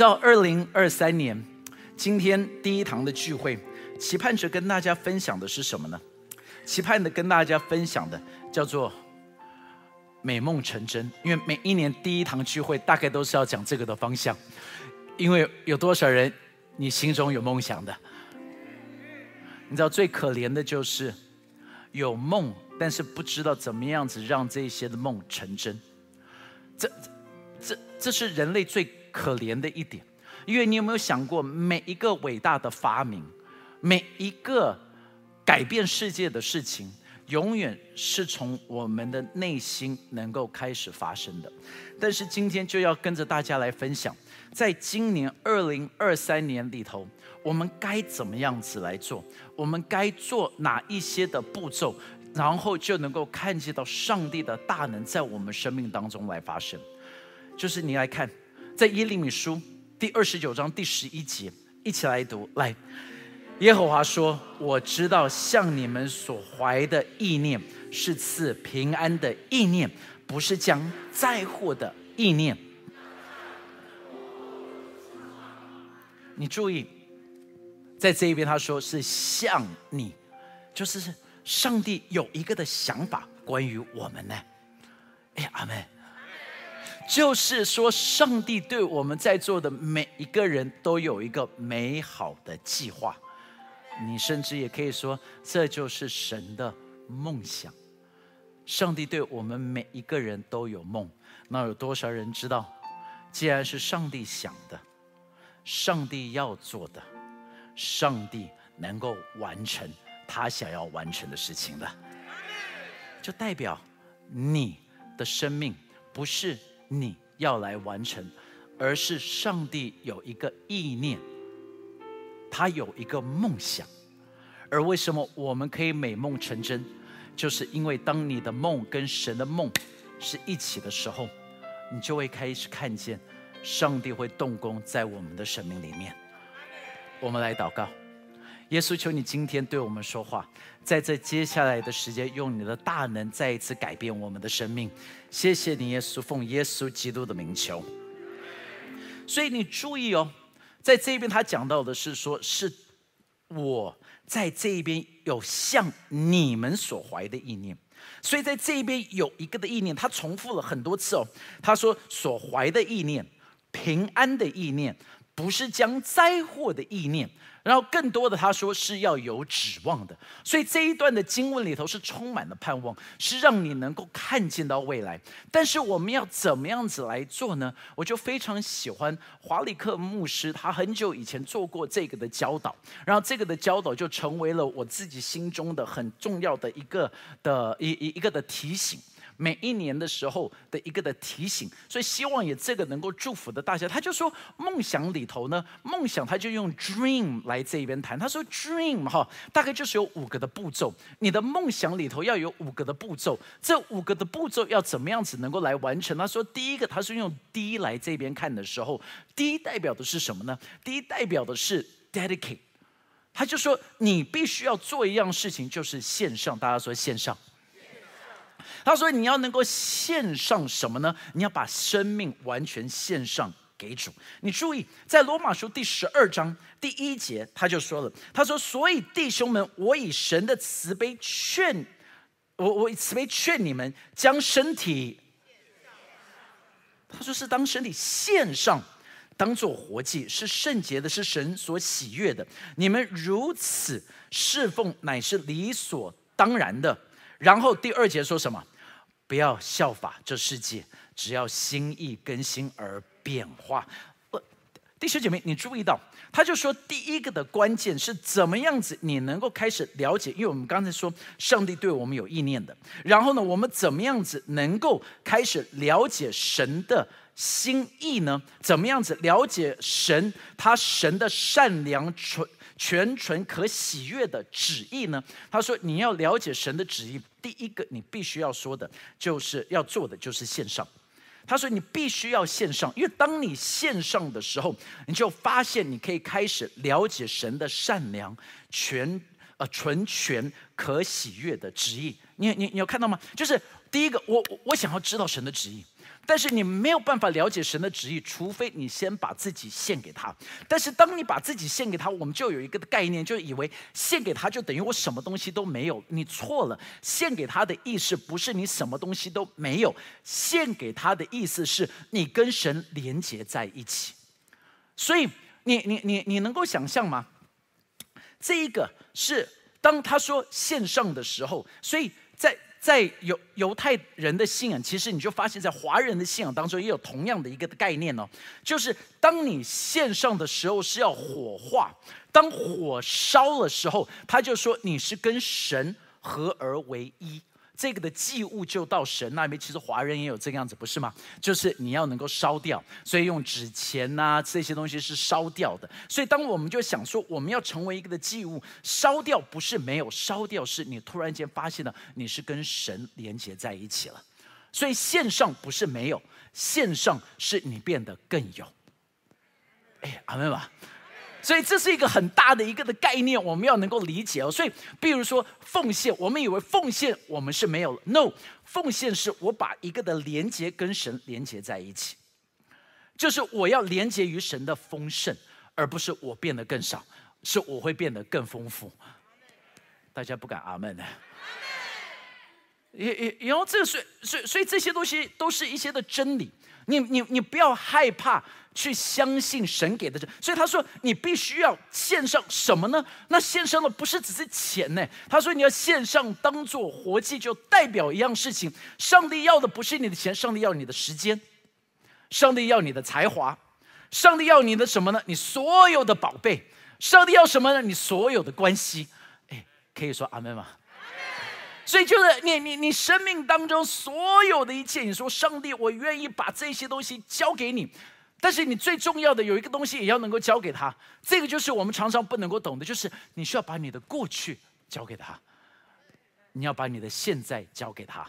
知道，二零二三年今天第一堂的聚会，期盼着跟大家分享的是什么呢？期盼的跟大家分享的叫做美梦成真。因为每一年第一堂聚会大概都是要讲这个的方向。因为有多少人你心中有梦想的？你知道最可怜的就是有梦，但是不知道怎么样子让这些的梦成真。这这这是人类最。可怜的一点，因为你有没有想过，每一个伟大的发明，每一个改变世界的事情，永远是从我们的内心能够开始发生的。但是今天就要跟着大家来分享，在今年二零二三年里头，我们该怎么样子来做？我们该做哪一些的步骤，然后就能够看见到上帝的大能在我们生命当中来发生？就是你来看。在耶利米书第二十九章第十一节，一起来读。来，耶和华说：“我知道向你们所怀的意念是赐平安的意念，不是将灾祸的意念。”你注意，在这一边他说是向你，就是上帝有一个的想法关于我们呢。哎，阿门。就是说，上帝对我们在座的每一个人都有一个美好的计划。你甚至也可以说，这就是神的梦想。上帝对我们每一个人都有梦。那有多少人知道？既然是上帝想的，上帝要做的，上帝能够完成他想要完成的事情的，就代表你的生命不是。你要来完成，而是上帝有一个意念，他有一个梦想，而为什么我们可以美梦成真，就是因为当你的梦跟神的梦是一起的时候，你就会开始看见上帝会动工在我们的生命里面。我们来祷告。耶稣，求你今天对我们说话，在这接下来的时间，用你的大能再一次改变我们的生命。谢谢你，耶稣，奉耶稣基督的名求。所以你注意哦，在这边他讲到的是说，是我在这一边有向你们所怀的意念，所以在这一边有一个的意念，他重复了很多次哦。他说所怀的意念，平安的意念，不是将灾祸的意念。然后更多的，他说是要有指望的，所以这一段的经文里头是充满了盼望，是让你能够看见到未来。但是我们要怎么样子来做呢？我就非常喜欢华里克牧师，他很久以前做过这个的教导，然后这个的教导就成为了我自己心中的很重要的一个的一一一个的提醒。每一年的时候的一个的提醒，所以希望也这个能够祝福的大家。他就说梦想里头呢，梦想他就用 dream 来这边谈。他说 dream 哈，大概就是有五个的步骤。你的梦想里头要有五个的步骤，这五个的步骤要怎么样子能够来完成？他说第一个，他是用 D 来这边看的时候，D 代表的是什么呢？D 代表的是 dedicate。他就说你必须要做一样事情，就是线上。大家说线上。他说：“你要能够献上什么呢？你要把生命完全献上给主。你注意，在罗马书第十二章第一节，他就说了：他说，所以弟兄们，我以神的慈悲劝我，我以慈悲劝你们，将身体，他说是当身体献上，当做活祭，是圣洁的，是神所喜悦的。你们如此侍奉，乃是理所当然的。然后第二节说什么？”不要效法这世界，只要心意更新而变化。呃，弟兄姐妹，你注意到，他就说第一个的关键是怎么样子，你能够开始了解，因为我们刚才说上帝对我们有意念的。然后呢，我们怎么样子能够开始了解神的心意呢？怎么样子了解神他神的善良纯？全纯可喜悦的旨意呢？他说：“你要了解神的旨意，第一个你必须要说的，就是要做的就是线上。”他说：“你必须要线上，因为当你线上的时候，你就发现你可以开始了解神的善良、全呃纯全可喜悦的旨意。你你你有看到吗？就是第一个，我我想要知道神的旨意。但是你没有办法了解神的旨意，除非你先把自己献给他。但是当你把自己献给他，我们就有一个概念，就以为献给他就等于我什么东西都没有。你错了，献给他的意思不是你什么东西都没有，献给他的意思是你跟神连接在一起。所以你你你你能够想象吗？这一个是当他说献上的时候，所以在。在犹犹太人的信仰，其实你就发现，在华人的信仰当中也有同样的一个概念哦，就是当你献上的时候是要火化，当火烧的时候，他就说你是跟神合而为一。这个的祭物就到神那边，其实华人也有这个样子，不是吗？就是你要能够烧掉，所以用纸钱呐这些东西是烧掉的。所以当我们就想说，我们要成为一个的祭物，烧掉不是没有烧掉，是你突然间发现了你是跟神连接在一起了。所以线上不是没有，线上是你变得更有。哎，阿门吧。所以这是一个很大的一个的概念，我们要能够理解哦。所以，比如说奉献，我们以为奉献我们是没有，no，奉献是我把一个的连接跟神连接在一起，就是我要连接于神的丰盛，而不是我变得更少，是我会变得更丰富。大家不敢阿门呢？也也然后这个所所所以这些东西都是一些的真理，你你你不要害怕。去相信神给的这，所以他说你必须要献上什么呢？那献上的不是只是钱呢？他说你要献上当做活祭，就代表一样事情。上帝要的不是你的钱，上帝要你的时间，上帝要你的才华，上帝要你的什么呢？你所有的宝贝，上帝要什么呢？你所有的关系。哎，可以说阿门吗？所以就是你你你生命当中所有的一切，你说上帝，我愿意把这些东西交给你。但是你最重要的有一个东西也要能够交给他，这个就是我们常常不能够懂的，就是你需要把你的过去交给他，你要把你的现在交给他，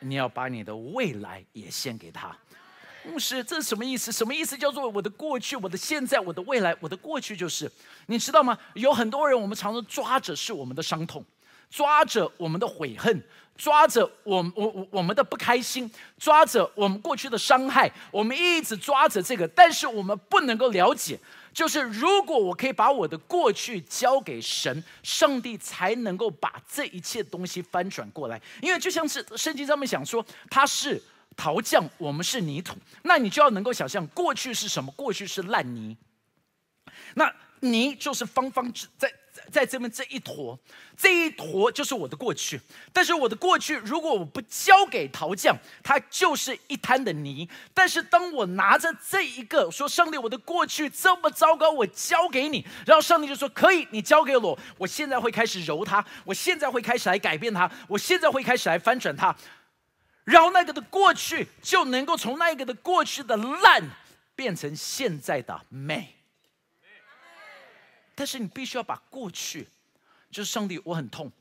你要把你的未来也献给他。牧师，这是什么意思？什么意思？叫做我的过去、我的现在、我的未来。我的过去就是，你知道吗？有很多人，我们常常抓着是我们的伤痛，抓着我们的悔恨。抓着我我我我们的不开心，抓着我们过去的伤害，我们一直抓着这个，但是我们不能够了解，就是如果我可以把我的过去交给神，上帝才能够把这一切东西翻转过来。因为就像是圣经上面讲说，他是陶匠，我们是泥土，那你就要能够想象，过去是什么？过去是烂泥，那泥就是方方在。在这边这一坨，这一坨就是我的过去。但是我的过去，如果我不交给陶匠，它就是一滩的泥。但是当我拿着这一个说：“上帝，我的过去这么糟糕，我交给你。”然后上帝就说：“可以，你交给我。我现在会开始揉它，我现在会开始来改变它，我现在会开始来翻转它。然后那个的过去就能够从那个的过去的烂变成现在的美。”但是你必须要把过去，就是上帝，我很痛，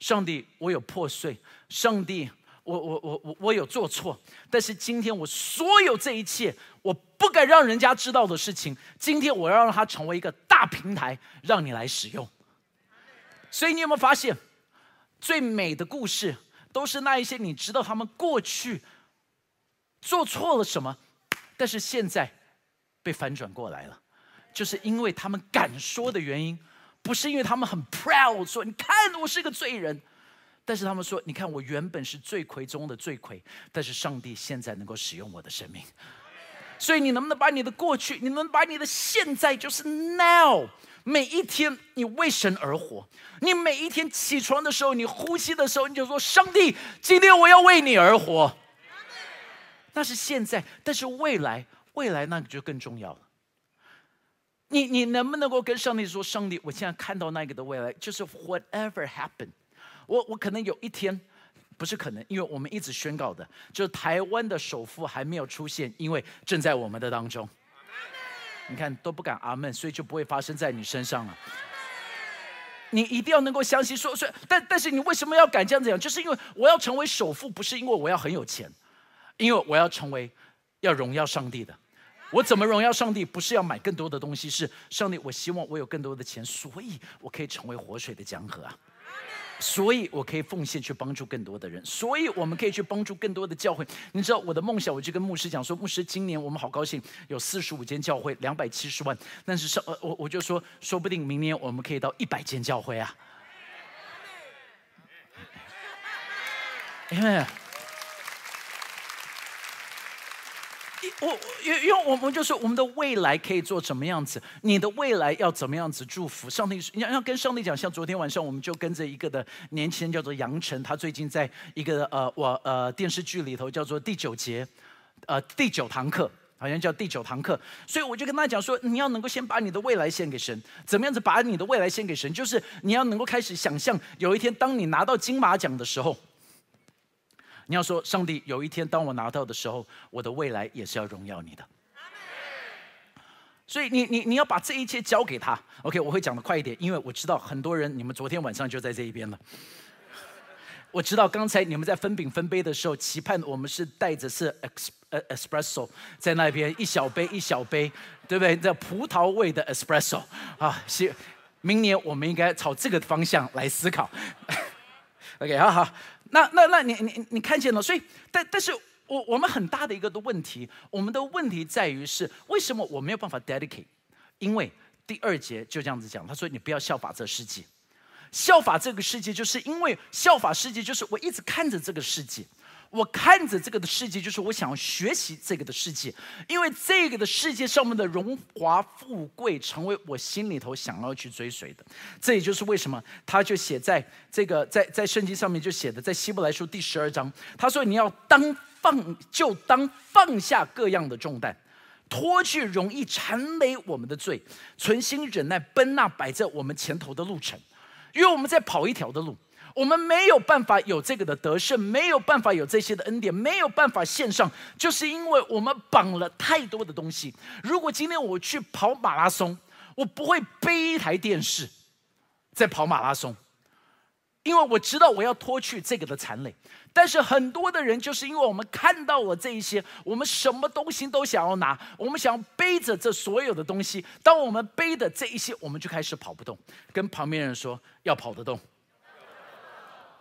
上帝，我有破碎，上帝，我我我我我有做错。但是今天我所有这一切，我不敢让人家知道的事情，今天我要让它成为一个大平台，让你来使用。所以你有没有发现，最美的故事都是那一些你知道他们过去做错了什么，但是现在被反转过来了。就是因为他们敢说的原因，不是因为他们很 proud 说你看我是个罪人，但是他们说你看我原本是罪魁中的罪魁，但是上帝现在能够使用我的生命，所以你能不能把你的过去，你能把你的现在，就是 now，每一天你为神而活，你每一天起床的时候，你呼吸的时候，你就说上帝，今天我要为你而活，那是现在，但是未来，未来那个就更重要了。你你能不能够跟上帝说，上帝，我现在看到那个的未来，就是 whatever happen，我我可能有一天，不是可能，因为我们一直宣告的，就是台湾的首富还没有出现，因为正在我们的当中。你看都不敢阿门，所以就不会发生在你身上了。你一定要能够相信，说说，但但是你为什么要敢这样子讲？就是因为我要成为首富，不是因为我要很有钱，因为我要成为要荣耀上帝的。我怎么荣耀上帝？不是要买更多的东西，是上帝。我希望我有更多的钱，所以我可以成为活水的江河啊！所以我可以奉献去帮助更多的人，所以我们可以去帮助更多的教会。你知道我的梦想，我就跟牧师讲说，牧师，今年我们好高兴，有四十五间教会，两百七十万。但是上呃，我我就说，说不定明年我们可以到一百间教会啊。因为。我因因为我们就说我们的未来可以做怎么样子，你的未来要怎么样子祝福？上帝，你要要跟上帝讲，像昨天晚上我们就跟着一个的年轻人叫做杨晨，他最近在一个呃我呃电视剧里头叫做第九节，呃第九堂课，好像叫第九堂课，所以我就跟他讲说，你要能够先把你的未来献给神，怎么样子把你的未来献给神？就是你要能够开始想象，有一天当你拿到金马奖的时候。你要说，上帝，有一天当我拿到的时候，我的未来也是要荣耀你的。所以你你你要把这一切交给他。OK，我会讲的快一点，因为我知道很多人，你们昨天晚上就在这一边了。我知道刚才你们在分饼分杯的时候，期盼我们是带着是 ex 呃 espresso 在那边一小杯一小杯，对不对？这葡萄味的 espresso 啊，是明年我们应该朝这个方向来思考。OK，好好。那那那你你你看见了，所以但但是我我们很大的一个的问题，我们的问题在于是为什么我没有办法 dedicate？因为第二节就这样子讲，他说你不要效法这世界，效法这个世界，就是因为效法世界，就是我一直看着这个世界。我看着这个的世界，就是我想要学习这个的世界，因为这个的世界上面的荣华富贵，成为我心里头想要去追随的。这也就是为什么他就写在这个在在圣经上面就写的，在希伯来书第十二章，他说你要当放就当放下各样的重担，脱去容易缠累我们的罪，存心忍耐奔那摆在我们前头的路程，因为我们在跑一条的路。我们没有办法有这个的得胜，没有办法有这些的恩典，没有办法献上，就是因为我们绑了太多的东西。如果今天我去跑马拉松，我不会背一台电视在跑马拉松，因为我知道我要脱去这个的残累。但是很多的人就是因为我们看到了这一些，我们什么东西都想要拿，我们想要背着这所有的东西。当我们背的这一些，我们就开始跑不动。跟旁边人说要跑得动。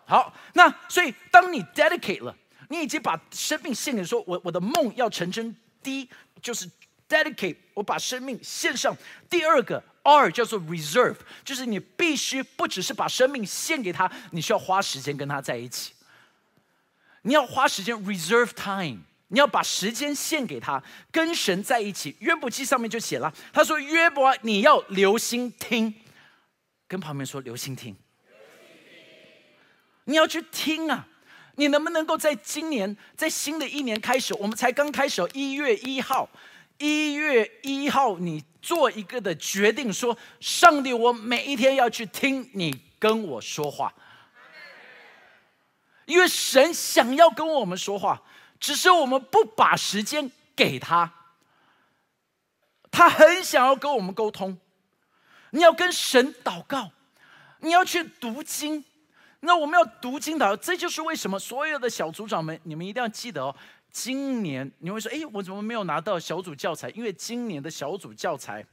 好，那所以当你 dedicate 了，你已经把生命献给说，我我的梦要成真。第一就是 dedicate，我把生命献上。第二个 R 叫做 reserve，就是你必须不只是把生命献给他，你需要花时间跟他在一起。你要花时间 reserve time，你要把时间献给他，跟神在一起。约伯记上面就写了，他说约伯你要留心听，跟旁边说留心听。你要去听啊！你能不能够在今年，在新的一年开始，我们才刚开始，一月一号，一月一号，你做一个的决定，说上帝，我每一天要去听你跟我说话，因为神想要跟我们说话，只是我们不把时间给他，他很想要跟我们沟通。你要跟神祷告，你要去读经。那我们要读经祷，这就是为什么所有的小组长们，你们一定要记得哦。今年你会说，哎，我怎么没有拿到小组教材？因为今年的小组教材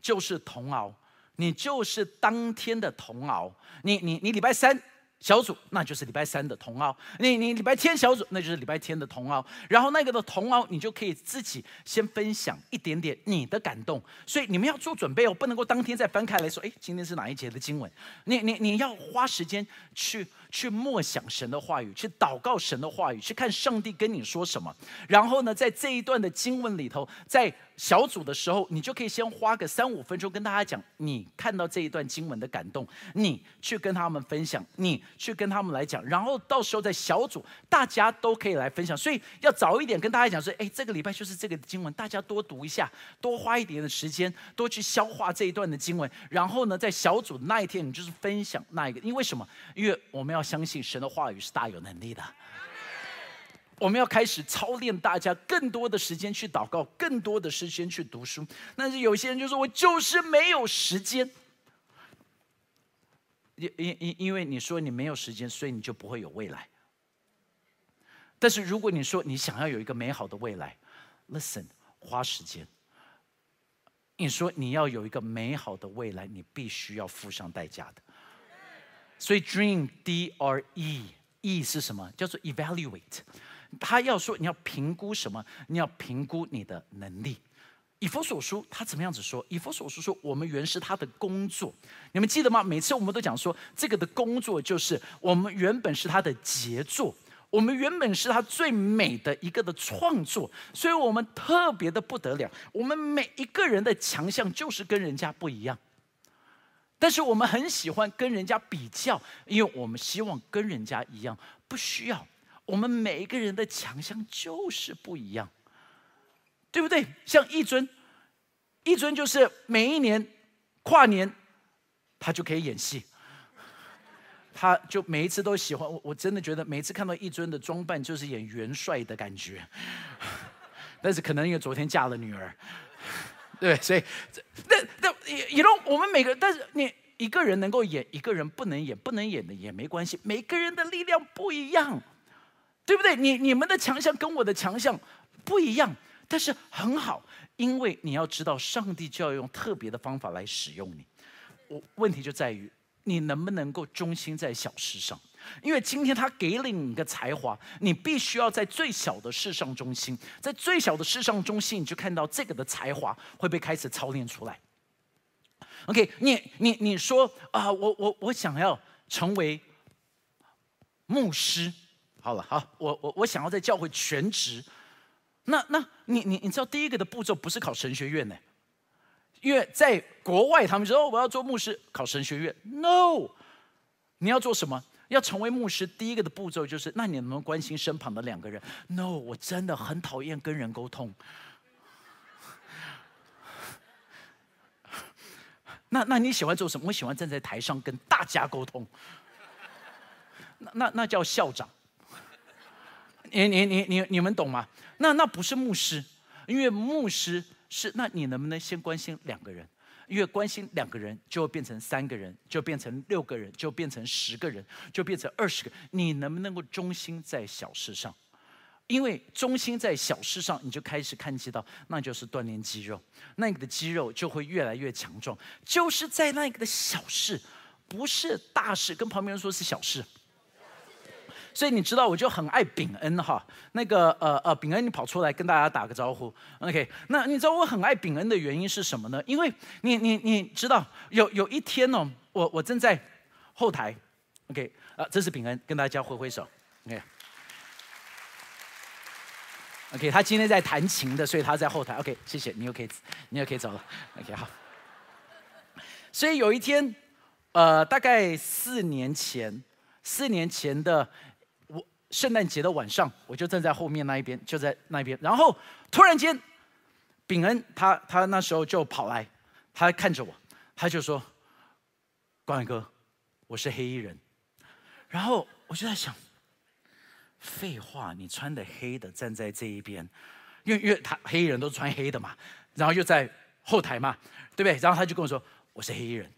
就是童熬，你就是当天的童熬，你你你礼拜三。小组那就是礼拜三的同奥，你你礼拜天小组那就是礼拜天的同奥，然后那个的同奥你就可以自己先分享一点点你的感动，所以你们要做准备哦，不能够当天再翻开来说，哎，今天是哪一节的经文？你你你要花时间去。去默想神的话语，去祷告神的话语，去看上帝跟你说什么。然后呢，在这一段的经文里头，在小组的时候，你就可以先花个三五分钟跟大家讲你看到这一段经文的感动，你去跟他们分享，你去跟他们来讲。然后到时候在小组，大家都可以来分享。所以要早一点跟大家讲说，哎，这个礼拜就是这个经文，大家多读一下，多花一点的时间，多去消化这一段的经文。然后呢，在小组那一天，你就是分享那一个，因为什么？因为我们要。要相信神的话语是大有能力的。我们要开始操练大家更多的时间去祷告，更多的时间去读书。但是有些人就说：“我就是没有时间。”因因因因为你说你没有时间，所以你就不会有未来。但是如果你说你想要有一个美好的未来，Listen，花时间。你说你要有一个美好的未来，你必须要付上代价的。所以 dream D R E E 是什么？叫做 evaluate。他要说你要评估什么？你要评估你的能力。以佛所书他怎么样子说？以佛所书说，我们原是他的工作。你们记得吗？每次我们都讲说，这个的工作就是我们原本是他的杰作，我们原本是他最美的一个的创作，所以我们特别的不得了。我们每一个人的强项就是跟人家不一样，但是我们很喜欢跟人家比较，因为我们希望跟人家一样。不需要，我们每一个人的强项就是不一样。对不对？像一尊，一尊就是每一年跨年，他就可以演戏，他就每一次都喜欢我。我真的觉得每次看到一尊的装扮，就是演元帅的感觉。但是可能因为昨天嫁了女儿，对，所以那那也都我们每个，但是你一个人能够演，一个人不能演，不能演的也没关系。每个人的力量不一样，对不对？你你们的强项跟我的强项不一样。但是很好，因为你要知道，上帝就要用特别的方法来使用你。我问题就在于，你能不能够忠心在小事上？因为今天他给了你一个才华，你必须要在最小的事上忠心，在最小的事上忠心，你就看到这个的才华会被开始操练出来。OK，你你你说啊，我我我想要成为牧师，好了，好，我我我想要在教会全职。那那你你你知道第一个的步骤不是考神学院呢？因为在国外他们说我要做牧师考神学院，no，你要做什么？要成为牧师，第一个的步骤就是那你能不能关心身旁的两个人？no，我真的很讨厌跟人沟通。那那你喜欢做什么？我喜欢站在台上跟大家沟通。那那那叫校长。你你你你你们懂吗？那那不是牧师，因为牧师是那你能不能先关心两个人？因为关心两个人就变成三个人，就变成六个人，就变成十个人，就变成二十个。你能不能够忠心在小事上？因为忠心在小事上，你就开始看见到，那就是锻炼肌肉，那个的肌肉就会越来越强壮。就是在那个的小事，不是大事。跟旁边人说是小事。所以你知道，我就很爱炳恩哈。那个呃呃，炳恩，你跑出来跟大家打个招呼，OK？那你知道我很爱炳恩的原因是什么呢？因为你你你知道，有有一天哦，我我正在后台，OK？啊，这是炳恩，跟大家挥挥手，OK？OK，他今天在弹琴的，所以他在后台，OK？谢谢你，又可以你又可以走了，OK？好。所以有一天，呃，大概四年前，四年前的。圣诞节的晚上，我就站在后面那一边，就在那一边。然后突然间，炳恩他他那时候就跑来，他看着我，他就说：“光远哥，我是黑衣人。”然后我就在想，废话，你穿的黑的站在这一边，因为因为他黑衣人都穿黑的嘛，然后又在后台嘛，对不对？然后他就跟我说：“我是黑衣人。”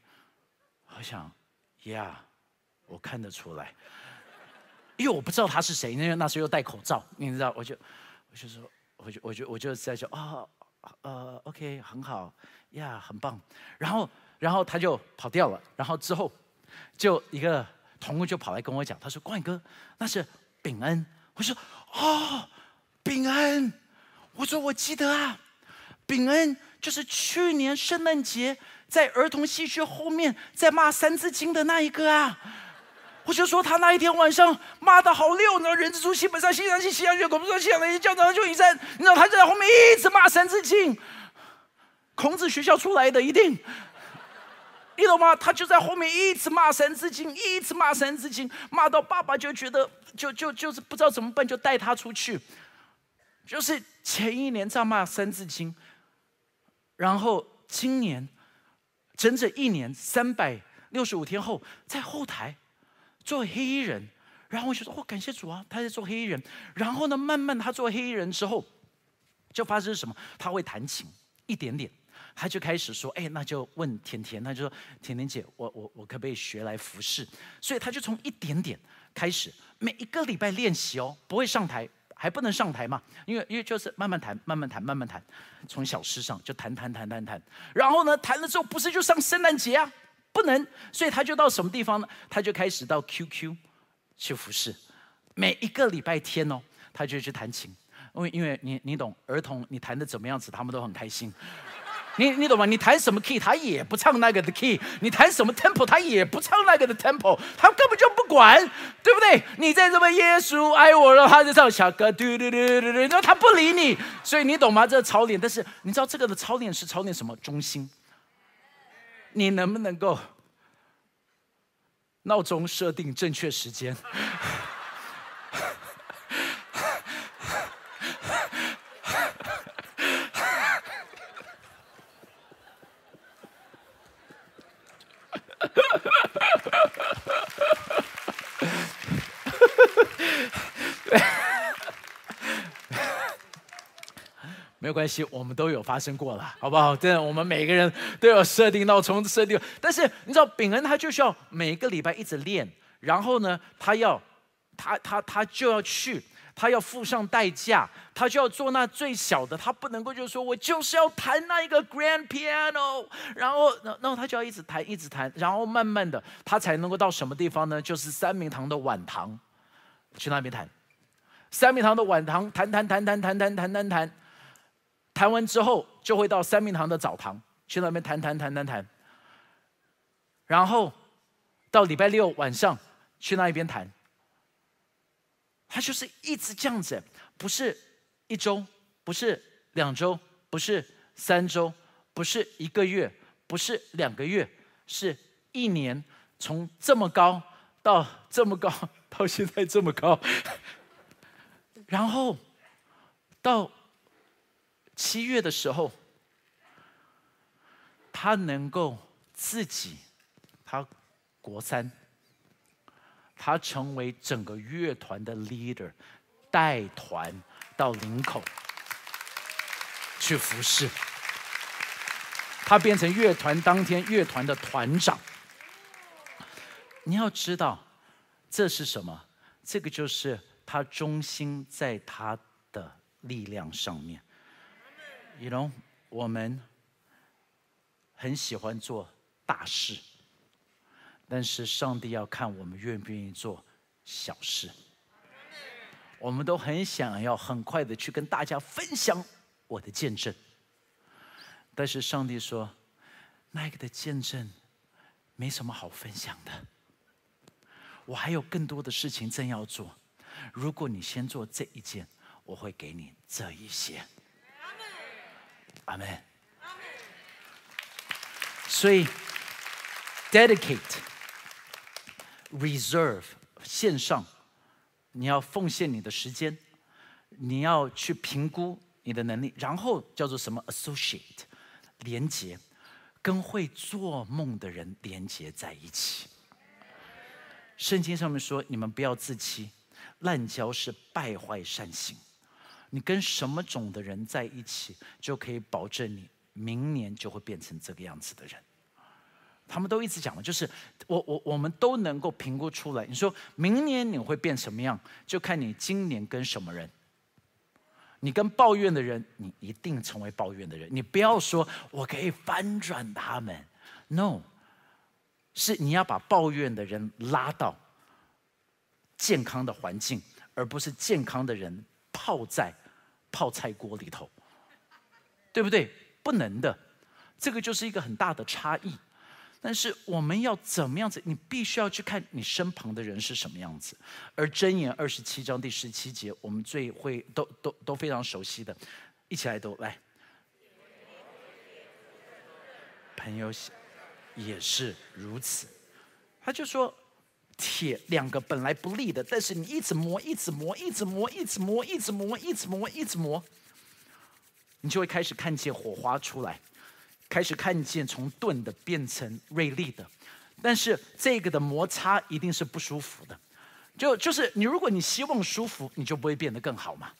我想呀，我看得出来。因为我不知道他是谁，因为那时候又戴口罩，你知道，我就我就说，我就我就我就在说啊呃，OK，很好呀，很棒。然后然后他就跑掉了，然后之后就一个同工就跑来跟我讲，他说：“光远哥，那是炳恩。”我说：“哦，炳恩。”我说：“我记得啊，炳恩就是去年圣诞节在儿童戏剧后面在骂《三字经》的那一个啊。”我就说他那一天晚上骂的好溜呢，人之初性本善，性相近，性相远，孔不说性相近，教长就以善。你知道他就在后面一直骂《三字经》，孔子学校出来的一定，你懂吗？他就在后面一直骂《三字经》，一直骂《三字经》，骂到爸爸就觉得就就就是不知道怎么办，就带他出去。就是前一年在骂《三字经》，然后今年整整一年三百六十五天后，在后台。做黑衣人，然后我就说：“哦，感谢主啊，他在做黑衣人。”然后呢，慢慢他做黑衣人之后，就发生什么？他会弹琴一点点，他就开始说：“哎，那就问甜甜，他就说：甜甜姐，我我我可不可以学来服侍？”所以他就从一点点开始，每一个礼拜练习哦，不会上台，还不能上台嘛，因为因为就是慢慢弹，慢慢弹，慢慢弹，从小诗上就弹弹弹弹弹。然后呢，弹了之后不是就上圣诞节啊？不能，所以他就到什么地方呢？他就开始到 QQ 去服侍，每一个礼拜天哦，他就去弹琴，因为因为你你懂，儿童你弹的怎么样子，他们都很开心。你你懂吗？你弹什么 key，他也不唱那个的 key；你弹什么 tempo，他也不唱那个的 tempo，他根本就不管，对不对？你在这边耶稣爱我了，他就唱小歌，嘟嘟嘟嘟嘟，那他不理你，所以你懂吗？这操练，但是你知道这个的操练是操练什么？中心。你能不能够闹钟设定正确时间？没没关系，我们都有发生过了，好不好？真的，我们每个人都有设定闹钟设定，但是你知道，炳恩他就需要每个礼拜一直练，然后呢，他要他他他就要去，他要付上代价，他就要做那最小的，他不能够就是说我就是要弹那一个 grand piano，然后然后他就要一直弹一直弹，然后慢慢的他才能够到什么地方呢？就是三明堂的晚堂，去那边弹，三明堂的晚堂弹弹弹弹弹弹弹弹弹。谈完之后，就会到三明堂的澡堂去那边谈谈谈谈谈，然后到礼拜六晚上去那一边谈。他就是一直这样子，不是一周，不是两周，不是三周，不是一个月，不是两个月，是一年，从这么高到这么高，到现在这么高，然后到。七月的时候，他能够自己，他国三，他成为整个乐团的 leader，带团到林口去服侍，他变成乐团当天乐团的团长。你要知道，这是什么？这个就是他中心在他的力量上面。You know，我们很喜欢做大事，但是上帝要看我们愿不愿意做小事。我们都很想要很快的去跟大家分享我的见证，但是上帝说，那个的见证没什么好分享的。我还有更多的事情正要做，如果你先做这一件，我会给你这一些。阿门。所以，dedicate、reserve 线上，你要奉献你的时间，你要去评估你的能力，然后叫做什么？associate 连接，跟会做梦的人连接在一起。圣经上面说：“你们不要自欺，滥交是败坏善行。”你跟什么种的人在一起，就可以保证你明年就会变成这个样子的人。他们都一直讲的，就是我我我们都能够评估出来。你说明年你会变什么样，就看你今年跟什么人。你跟抱怨的人，你一定成为抱怨的人。你不要说我可以翻转他们，no，是你要把抱怨的人拉到健康的环境，而不是健康的人。泡在泡菜锅里头，对不对？不能的，这个就是一个很大的差异。但是我们要怎么样子？你必须要去看你身旁的人是什么样子。而箴言二十七章第十七节，我们最会都都都非常熟悉的，一起来读来。朋友也是如此，他就说。铁两个本来不利的，但是你一直磨，一直磨，一直磨，一直磨，一直磨，一直磨，一直磨，你就会开始看见火花出来，开始看见从钝的变成锐利的。但是这个的摩擦一定是不舒服的，就就是你，如果你希望舒服，你就不会变得更好嘛。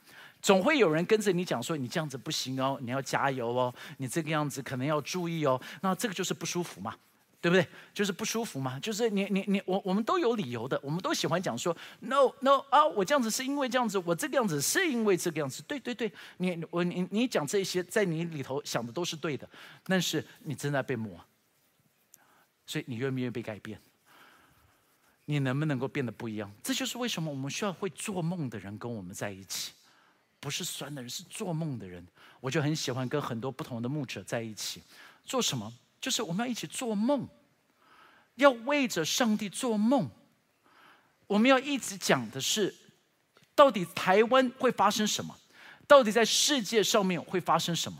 总会有人跟着你讲说，你这样子不行哦，你要加油哦，你这个样子可能要注意哦。那这个就是不舒服嘛。对不对？就是不舒服嘛。就是你你你我我们都有理由的，我们都喜欢讲说 no no 啊，我这样子是因为这样子，我这个样子是因为这个样子。对对对，你我你你讲这些，在你里头想的都是对的，但是你正在被磨。所以你愿不愿意被改变？你能不能够变得不一样？这就是为什么我们需要会做梦的人跟我们在一起，不是酸的人，是做梦的人。我就很喜欢跟很多不同的牧者在一起，做什么？就是我们要一起做梦，要为着上帝做梦。我们要一直讲的是，到底台湾会发生什么？到底在世界上面会发生什么？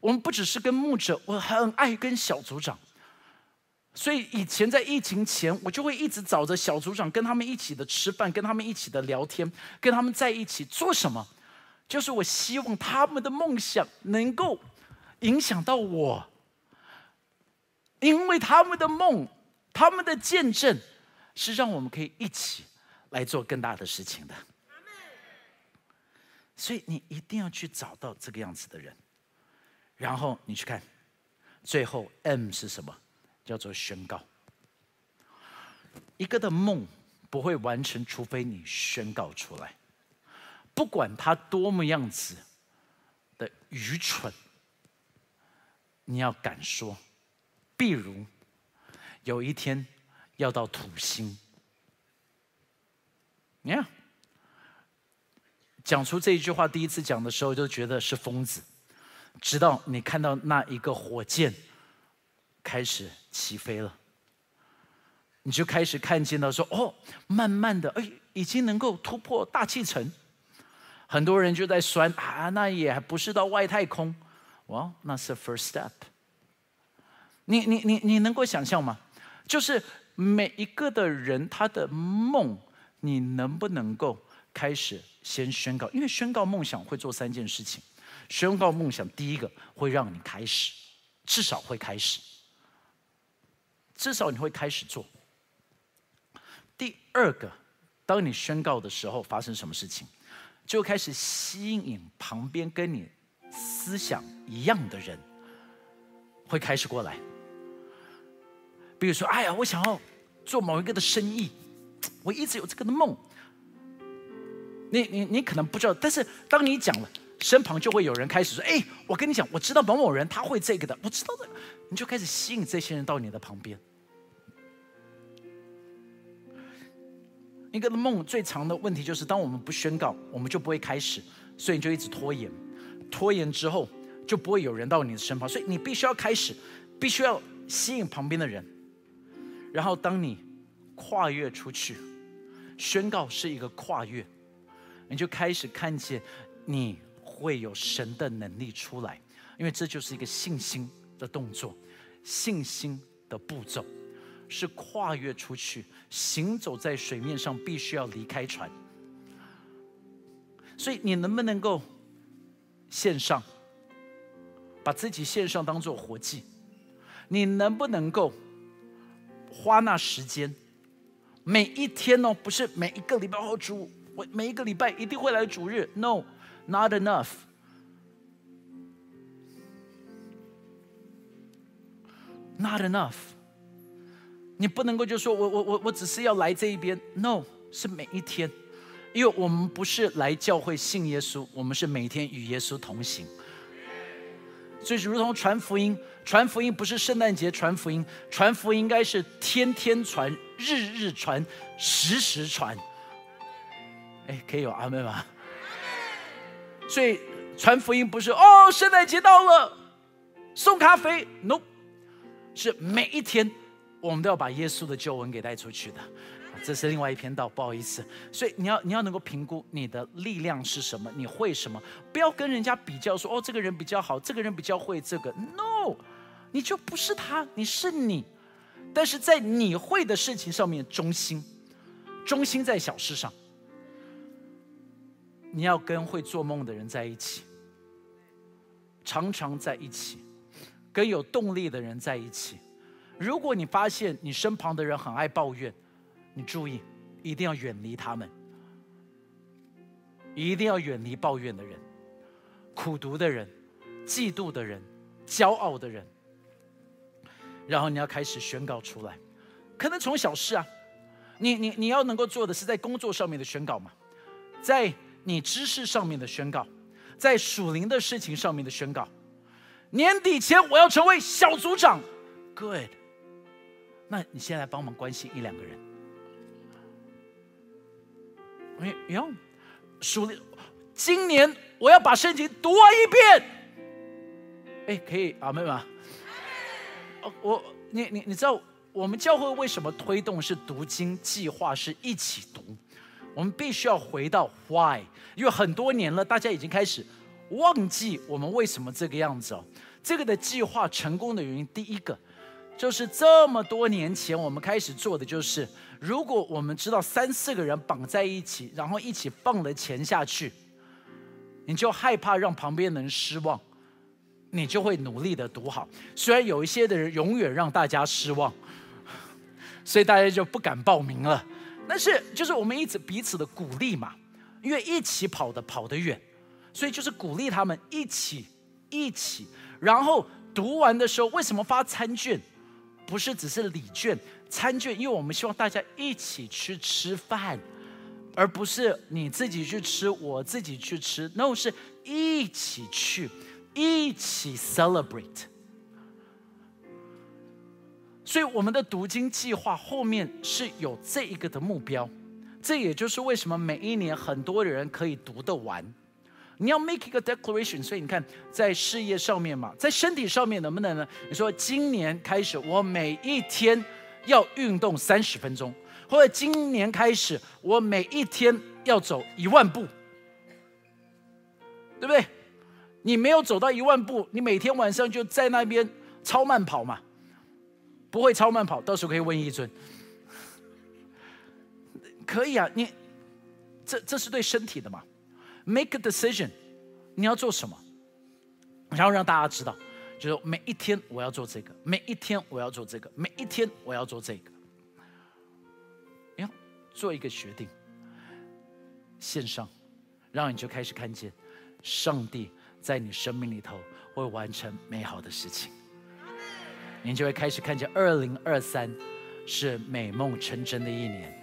我们不只是跟牧者，我很爱跟小组长。所以以前在疫情前，我就会一直找着小组长，跟他们一起的吃饭，跟他们一起的聊天，跟他们在一起做什么？就是我希望他们的梦想能够影响到我，因为他们的梦，他们的见证，是让我们可以一起来做更大的事情的。所以你一定要去找到这个样子的人，然后你去看，最后 M 是什么？叫做宣告。一个的梦不会完成，除非你宣告出来。不管他多么样子的愚蠢，你要敢说。比如有一天要到土星，你看，讲出这一句话，第一次讲的时候就觉得是疯子，直到你看到那一个火箭。开始起飞了，你就开始看见到说哦，慢慢的，哎，已经能够突破大气层。很多人就在酸啊，那也还不是到外太空，哇，那是 first step。你你你你能够想象吗？就是每一个的人他的梦，你能不能够开始先宣告？因为宣告梦想会做三件事情。宣告梦想，第一个会让你开始，至少会开始。至少你会开始做。第二个，当你宣告的时候，发生什么事情，就开始吸引旁边跟你思想一样的人，会开始过来。比如说，哎呀，我想要做某一个的生意，我一直有这个的梦。你你你可能不知道，但是当你讲了，身旁就会有人开始说：“哎，我跟你讲，我知道某某人他会这个的，我知道的。”你就开始吸引这些人到你的旁边。一个的梦最长的问题就是，当我们不宣告，我们就不会开始，所以你就一直拖延。拖延之后，就不会有人到你的身旁，所以你必须要开始，必须要吸引旁边的人。然后，当你跨越出去，宣告是一个跨越，你就开始看见你会有神的能力出来，因为这就是一个信心的动作。信心的步骤是跨越出去，行走在水面上，必须要离开船。所以你能不能够线上把自己线上当做活祭？你能不能够花那时间，每一天哦，不是每一个礼拜哦主，我每一个礼拜一定会来主日？No，not enough。Not enough，你不能够就说我我我我只是要来这一边，No，是每一天，因为我们不是来教会信耶稣，我们是每天与耶稣同行。所以，如同传福音，传福音不是圣诞节传福音，传福音应该是天天传、日日传、时时传。哎，可以有阿妹吗？所以传福音不是哦，圣诞节到了，送咖啡，No。是每一天，我们都要把耶稣的救恩给带出去的。这是另外一篇道，不好意思。所以你要你要能够评估你的力量是什么，你会什么，不要跟人家比较，说哦这个人比较好，这个人比较会这个。No，你就不是他，你是你。但是在你会的事情上面忠心，忠心在小事上。你要跟会做梦的人在一起，常常在一起。跟有动力的人在一起。如果你发现你身旁的人很爱抱怨，你注意，一定要远离他们，一定要远离抱怨的人、苦读的人、嫉妒的人、骄傲的人。然后你要开始宣告出来，可能从小事啊，你你你要能够做的是在工作上面的宣告嘛，在你知识上面的宣告，在属灵的事情上面的宣告。年底前我要成为小组长，Good。那你现在帮忙关心一两个人。哎哟，书里，今年我要把圣经读完一遍。哎，可以啊，妹妹。哦，我你你你知道我们教会为什么推动是读经计划是一起读？我们必须要回到 why，因为很多年了，大家已经开始忘记我们为什么这个样子哦。这个的计划成功的原因，第一个就是这么多年前我们开始做的，就是如果我们知道三四个人绑在一起，然后一起放了钱下去，你就害怕让旁边的人失望。你就会努力的读好，虽然有一些的人永远让大家失望，所以大家就不敢报名了。但是就是我们一直彼此的鼓励嘛，因为一起跑的跑得远，所以就是鼓励他们一起一起。然后读完的时候，为什么发餐券？不是只是礼券，餐券，因为我们希望大家一起去吃饭，而不是你自己去吃，我自己去吃，那是一起去。一起 celebrate，所以我们的读经计划后面是有这一个的目标，这也就是为什么每一年很多人可以读得完。你要 make 一个 declaration，所以你看在事业上面嘛，在身体上面能不能呢？你说今年开始我每一天要运动三十分钟，或者今年开始我每一天要走一万步，对不对？你没有走到一万步，你每天晚上就在那边超慢跑嘛？不会超慢跑，到时候可以问一尊。可以啊，你这这是对身体的嘛？Make a decision，你要做什么？然后让大家知道，就是每一天我要做这个，每一天我要做这个，每一天我要做这个。你要做一个决定，线上，然后你就开始看见上帝。在你生命里头会完成美好的事情，你就会开始看见二零二三是美梦成真的一年。